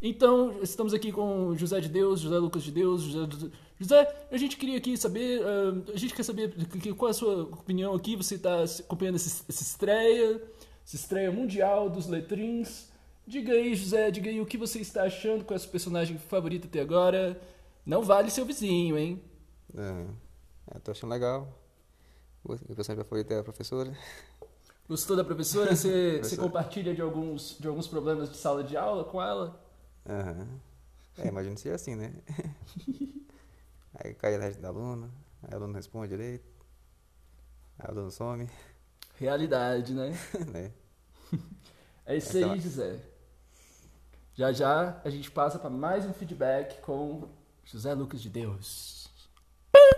Então, estamos aqui com José de Deus, José Lucas de Deus, José... José, a gente queria aqui saber, uh, a gente quer saber qual é a sua opinião aqui, você está acompanhando essa, essa estreia, essa estreia mundial dos letrins. Diga aí, José, diga aí o que você está achando com essa personagem favorita até agora. Não vale seu vizinho, hein? É, eu tô achando legal. O personagem favorito é a professora. Gostou da professora? Você, você compartilha de alguns, de alguns problemas de sala de aula com ela? Aham. É, imagino ser assim, né? aí cai a rede da aluna, aí a aluna responde direito, aí a aluna some. Realidade, né? né? É isso aí, José. Já já a gente passa para mais um feedback com José Lucas de Deus.